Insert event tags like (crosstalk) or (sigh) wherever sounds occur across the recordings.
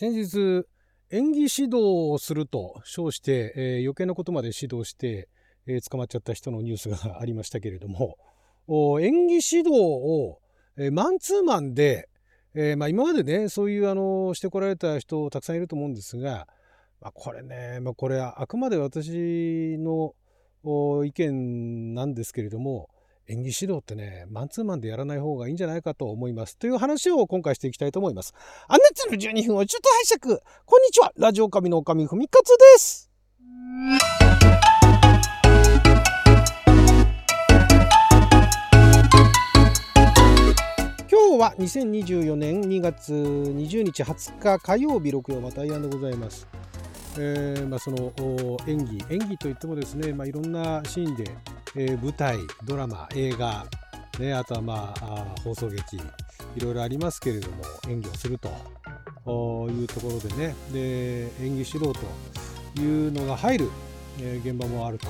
先日演技指導をすると称して、えー、余計なことまで指導して、えー、捕まっちゃった人のニュースがありましたけれども演技指導を、えー、マンツーマンで、えまあ、今までねそういうあのしてこられた人たくさんいると思うんですが、まあ、これね、まあ、これあくまで私の意見なんですけれども演技指導ってね、マンツーマンでやらない方がいいんじゃないかと思います。という話を今回していきたいと思います。あなたの12分をちょっと拝借。こんにちは。ラジオ神のおかみふみかつです。今日は2024年2月20日20日火曜日6曜またアイアンでございます。えーまあ、その演技演技といってもですね、まあ、いろんなシーンでえー、舞台ドラマ映画、ね、あとはまあ放送劇いろいろありますけれども演技をするというところでね。で演技指導というのが入る、えー、現場もあると。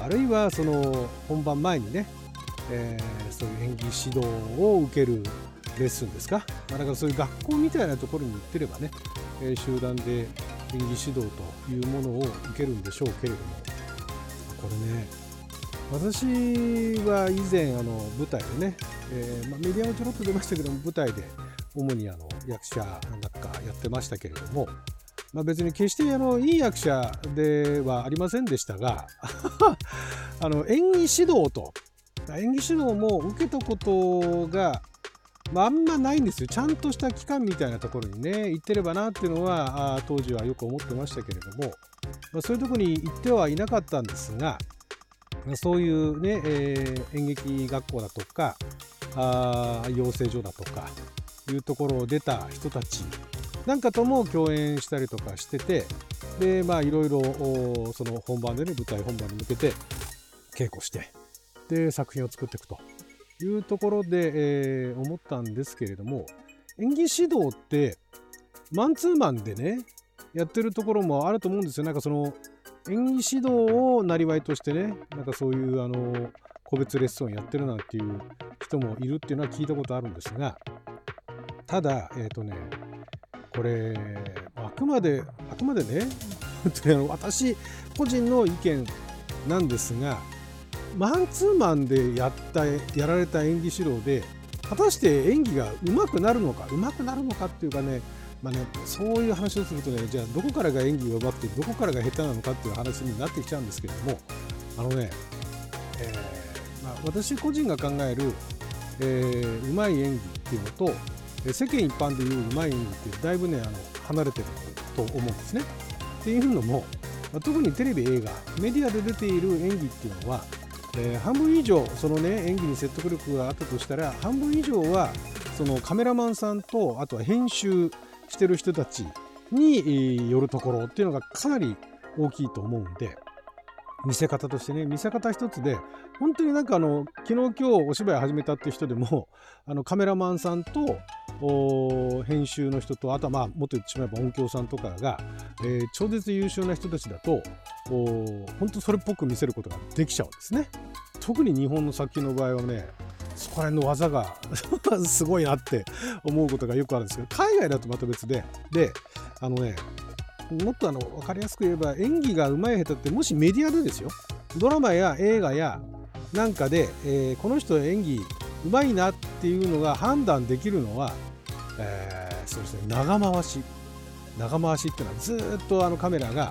あるいはその本番前にね、えー、そういう演技指導を受けるレッスンですか、まあ、だからそういう学校みたいなところに行ってればね、えー、集団で演技指導というものを受けるんでしょうけれども。これね私は以前あの舞台でね、えーま、メディアもちょろっと出ましたけども舞台で主にあの役者なんかやってましたけれども、ま、別に決してあのいい役者ではありませんでしたが (laughs) あの演技指導と演技指導も受けたことが、まあ、んまないんですよ。ちゃんとした機関みたいなところにね行ってればなっていうのはあ当時はよく思ってましたけれども、ま、そういうとこに行ってはいなかったんですがそういうね、えー、演劇学校だとかあ養成所だとかいうところを出た人たちなんかとも共演したりとかしててでまあいろいろその本番でね舞台本番に向けて稽古してで作品を作っていくと。いうところで、えー、思ったんですけれども演技指導ってマンツーマンでねやってるところもあると思うんですよ。なんかその演技指導をなりわいとしてねなんかそういうあの個別レッスンをやってるなんていう人もいるっていうのは聞いたことあるんですがただえっ、ー、とねこれあくまであくまでね (laughs) 私個人の意見なんですがマンツーマンでやったやられた演技指導で果たして演技が上手くなるのか上手くなるのかっていうかねまあね、そういう話をするとねじゃあどこからが演技が上手くてどこからが下手なのかっていう話になってきちゃうんですけれどもあのね、えーまあ、私個人が考える、えー、うまい演技っていうのと世間一般でいううまい演技ってだいぶねあの離れてると思うんですね。っていうのも、ま、特にテレビ映画メディアで出ている演技っていうのは、えー、半分以上そのね演技に説得力があったとしたら半分以上はそのカメラマンさんとあとは編集してる人たちによるところっていうのがかなり大きいと思うんで見せ方としてね見せ方一つで本当になんかあの昨日今日お芝居始めたって人でも (laughs) あのカメラマンさんと編集の人とあとはまあもっと言ってしまえば音響さんとかが、えー、超絶優秀な人たちだと本当それっぽく見せることができちゃうんですね。特に日本の作品の場合はねそこら辺の技が (laughs) すごいなって思うことがよくあるんですけど海外だとまた別でであのねもっとあの分かりやすく言えば演技が上手い下手ってもしメディアでですよ。ドラマや映画やなんかで、えー、この人演技上手いなっていうのが判断できるのは、えー、そうですね長回し。長回しっていうのはずっとあのカメラが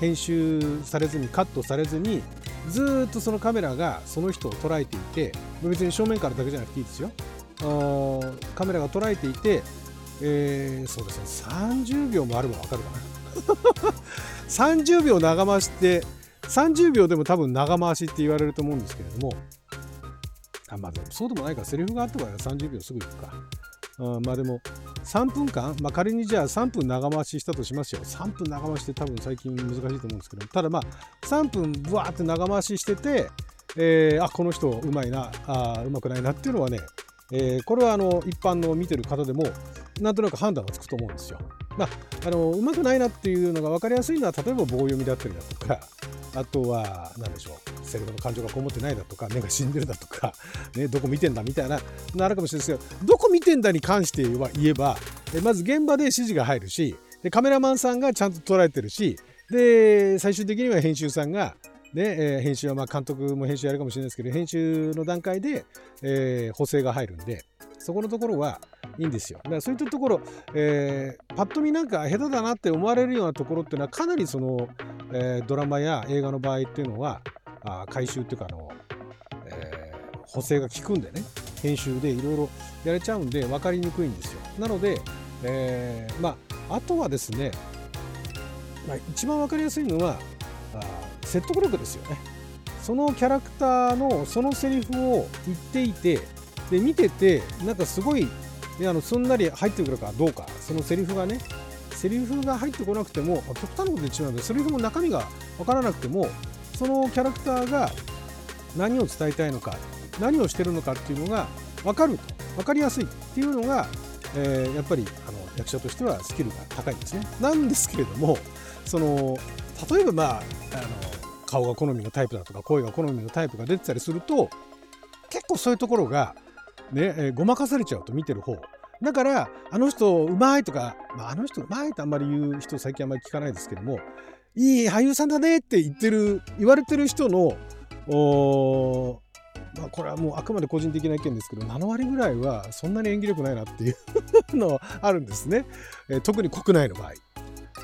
編集されずにカットされずにずっとそのカメラがその人を捉えていて別に正面からだけじゃなくていいですよ。カメラが捉えていて、えー、そうですね。30秒もあれば分かるかな。(laughs) 30秒長回しって30秒でも多分長回しって言われると思うんですけれども。あまあでもそうでもないからセリフがあった場合は30秒すぐ行くか。あまあでも3分間、まあ、仮にじゃあ3分長回ししたとしますよ。3分長回しって多分最近難しいと思うんですけど。ただまあ3分ブワーって長回ししてて、えー、あこの人うまいな。あうまくないなっていうのはね、えー、これはあの一般の見てる方でもなんとなく判断がつくと思うんですよ。まあ、あのうまくないなっていうのが分かりやすいのは例えば棒読みだったりだとかあとは何でしょう。うセリフの感情がこもってないだとか目が死んでるだとか、(laughs) ね、どこ見てんだみたいなのあるかもしれないですけどどこ見てんだに関しては言えばまず現場で指示が入るしでカメラマンさんがちゃんと捉えてるしで最終的には編集さんがで、えー、編集はまあ監督も編集やるかもしれないですけど編集の段階で、えー、補正が入るんでそこのところはいいんですよ。だからそういったところ、えー、パッと見なんか下手だなって思われるようなところっていうのはかなりその、えー、ドラマや映画の場合っていうのはあ回収っていうかあの、えー、補正が効くんでね。編集でいろいろやれちゃうんで分かりにくいんですよ。なので、えー、まああとはですね、まあ、一番分かりやすいのはあ説得力ですよね。そのキャラクターのそのセリフを言っていてで見ててなんかすごいであのすんなり入ってくるかどうかそのセリフがねセリフが入ってこなくても極端なこと言ってしまうとセリフも中身が分からなくてもそのキャラクターが何を伝えたいのか何をしてるのかっていうのが分かると分かりやすいっていうのが、えー、やっぱりあの役者としてはスキルが高いんですね。なんですけれどもその例えばまああの顔が好みのタイプだとか声が好みのタイプが出てたりすると結構そういうところがね、えー、ごまかされちゃうと見てる方だからあの人うまいとか、まあ、あの人うまいとあんまり言う人最近あんまり聞かないですけどもいい俳優さんだねって言ってる言われてる人のまあ、これはもうあくまで個人的な意見ですけど7割ぐらいはそんなに演技力ないなっていうのはあるんですね、えー、特に国内の場合。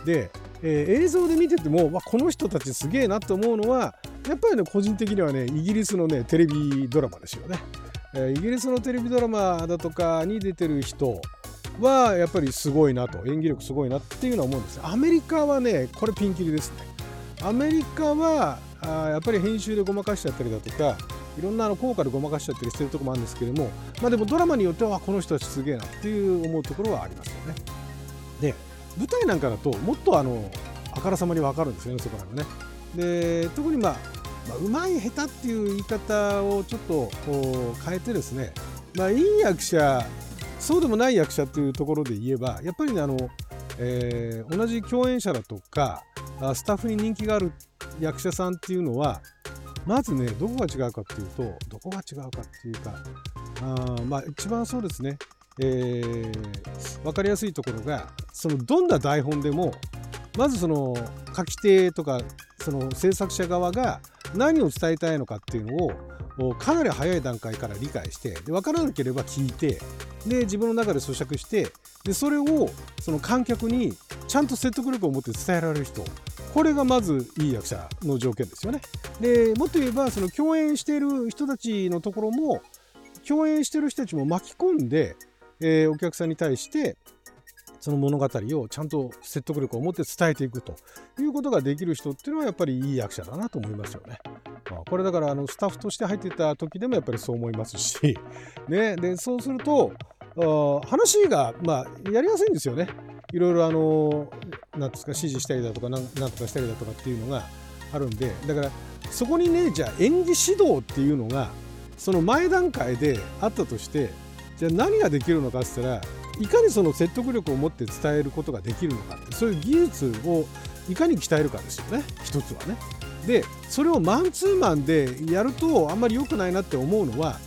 で、えー、映像で見てても、まあ、この人たちすげえなと思うのはやっぱりね個人的にはねイギリスのねテレビドラマですよね。えイギリスのテレビドラマだとかに出てる人はやっぱりすごいなと。演技力すごいなっていうのは思うんですアメリカはねこれピンキリですね。アメリカはあやっぱり編集でごまかしちゃったりだとかいろんなあの効果でごまかしちゃったりしてるとこもあるんですけどもまあでもドラマによってはこの人たちすげえなっていう思うところはありますよね。で舞台なんかだともっとあのあからさまに分かるんですよねそこらのね。で特にまあまあ、うまい下手っていう言い方をちょっと変えてですね、まあ、いい役者そうでもない役者っていうところで言えばやっぱりねあの、えー、同じ共演者だとかスタッフに人気がある役者さんっていうのはまずねどこが違うかっていうとどこが違うかっていうかあまあ一番そうですね、えー、分かりやすいところがそのどんな台本でもまずその書き手とかその制作者側が何を伝えたいのかっていうのをかなり早い段階から理解してで分からなければ聞いてで自分の中で咀嚼してでそれをその観客にちゃんと説得力を持って伝えられる人これがまずいい役者の条件ですよね。でもっと言えばその共演している人たちのところも共演している人たちも巻き込んで、えー、お客さんに対してその物語をちゃんと説得力を持って伝えていくということができる人っていうのはやっぱりいい役者だなと思いますよね。まあ、これだからあのスタッフとして入ってた時でもやっぱりそう思いますし、(laughs) ね、でそうすると話が、まあ、やりやすいんですよね。いろいろあのなんですか指示したりだとかなんとかしたりだとかっていうのがあるんでだからそこにねじゃあ演技指導っていうのがその前段階であったとしてじゃあ何ができるのかって言ったらいかにその説得力を持って伝えることができるのかってそういう技術をいかに鍛えるかですよね一つはね。でそれをマンツーマンでやるとあんまり良くないなって思うのは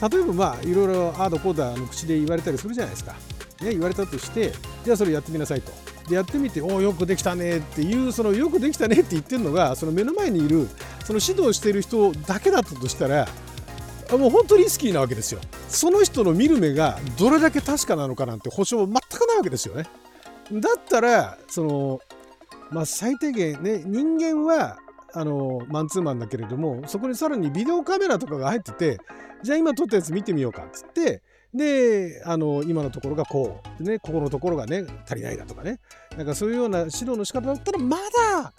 例えばまあいろいろああだこうだの口で言われたりするじゃないですか。ね、言われたとしてじゃあそれやってみなさいと。でやってみておおよくできたねっていうそのよくできたねって言ってるのがその目の前にいるその指導してる人だけだったとしたらもう本当にリスキーなわけですよ。その人の見る目がどれだけ確かなのかなんて保証全くないわけですよね。だったら、その、まあ、最低限ね、人間は、あの、マンツーマンだけれども、そこにさらにビデオカメラとかが入ってて、じゃあ今撮ったやつ見てみようかっつって、で、あの、今のところがこう、ね、ここのところがね、足りないだとかね、なんかそういうような指導の仕方だったら、まだ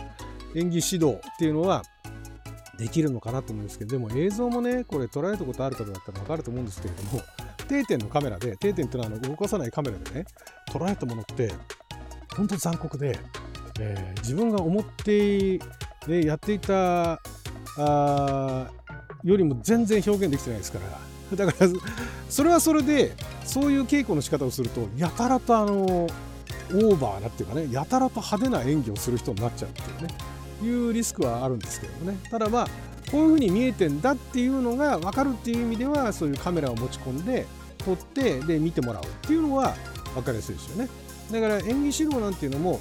演技指導っていうのはできるのかなと思うんですけどでも映像もねこれ捉えたことある方だったら分かると思うんですけれども定点のカメラで定点っていうのはあの動かさないカメラでね捉えたものって本当残酷で、えー、自分が思って、ね、やっていたあよりも全然表現できてないですからだからそれはそれでそういう稽古の仕方をするとやたらとあのオーバーなっていうかねやたらと派手な演技をする人になっちゃうっていうね。いうリスクはあるんですけどもね。ただまあこういうふうに見えてんだっていうのが分かるっていう意味ではそういうカメラを持ち込んで撮ってで見てもらうっていうのは分かりやすいですよね。だから演技指導なんていうのも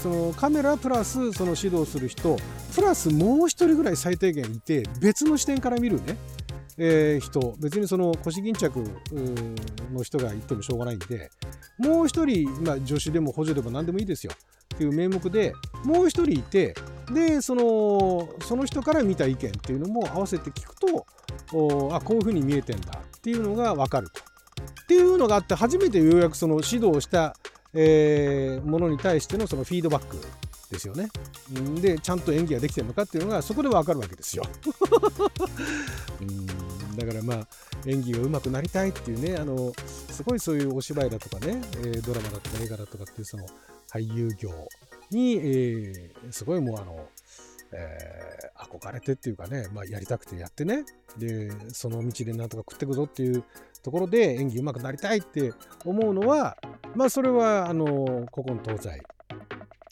そのカメラプラスその指導する人プラスもう一人ぐらい最低限いて別の視点から見るね、えー、人。別にその腰巾着の人がいてもしょうがないんでもう一人、まあ、助手でも補助でも何でもいいですよ。っていう名目でもう一人いてでそのその人から見た意見っていうのも合わせて聞くとおあこういうふうに見えてんだっていうのが分かると。っていうのがあって初めてようやくその指導したえー、ものに対してのそのフィードバックですよね。でちゃんと演技ができてるのかっていうのがそこで分かるわけですよ。(laughs) うんだからまあ演技が上手くなりたいっていうねあのすごいそういうお芝居だとかね、えー、ドラマだとか映画だとかっていうその俳優業に、えー、すごいもうあの、えー、憧れてっていうかね、まあ、やりたくてやってね。でその道でなんとか食っていくぞっていうところで演技うまくなりたいって思うのはまあそれはあの古今東西、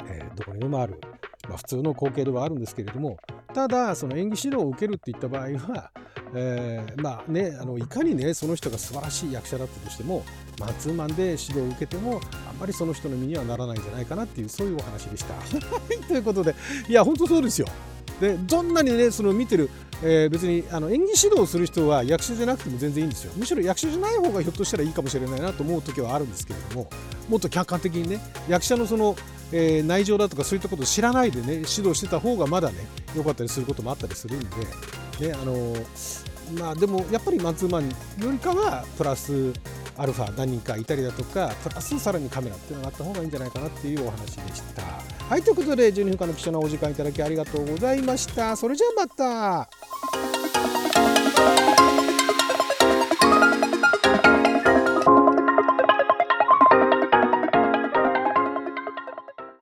えー、どこにでもある、まあ、普通の光景ではあるんですけれどもただその演技指導を受けるっていった場合は、えー、まあねあのいかにねその人が素晴らしい役者だったとしてもマンツーマンで指導を受けてもあんまりその人の身にはならないんじゃないかなっていうそういうお話でした。(laughs) ということでいや本当そうですよ。でどんなにねその見てるえー、別にあの演技指導する人は役者じゃなくても全然いいんですよむしろ役者じゃない方がひょっとしたらいいかもしれないなと思う時はあるんですけれどももっと客観的にね役者のその、えー、内情だとかそういったことを知らないでね指導してた方がまだね良かったりすることもあったりするんで、ねあの、まあでもやっぱりマンツーマンよりかはプラスアルファ何人かいたりだとかプラスさらにカメラっていうのがあった方がいいんじゃないかなっていうお話でした。はいということで12分間の貴重なお時間いただきありがとうございました。それじゃあまた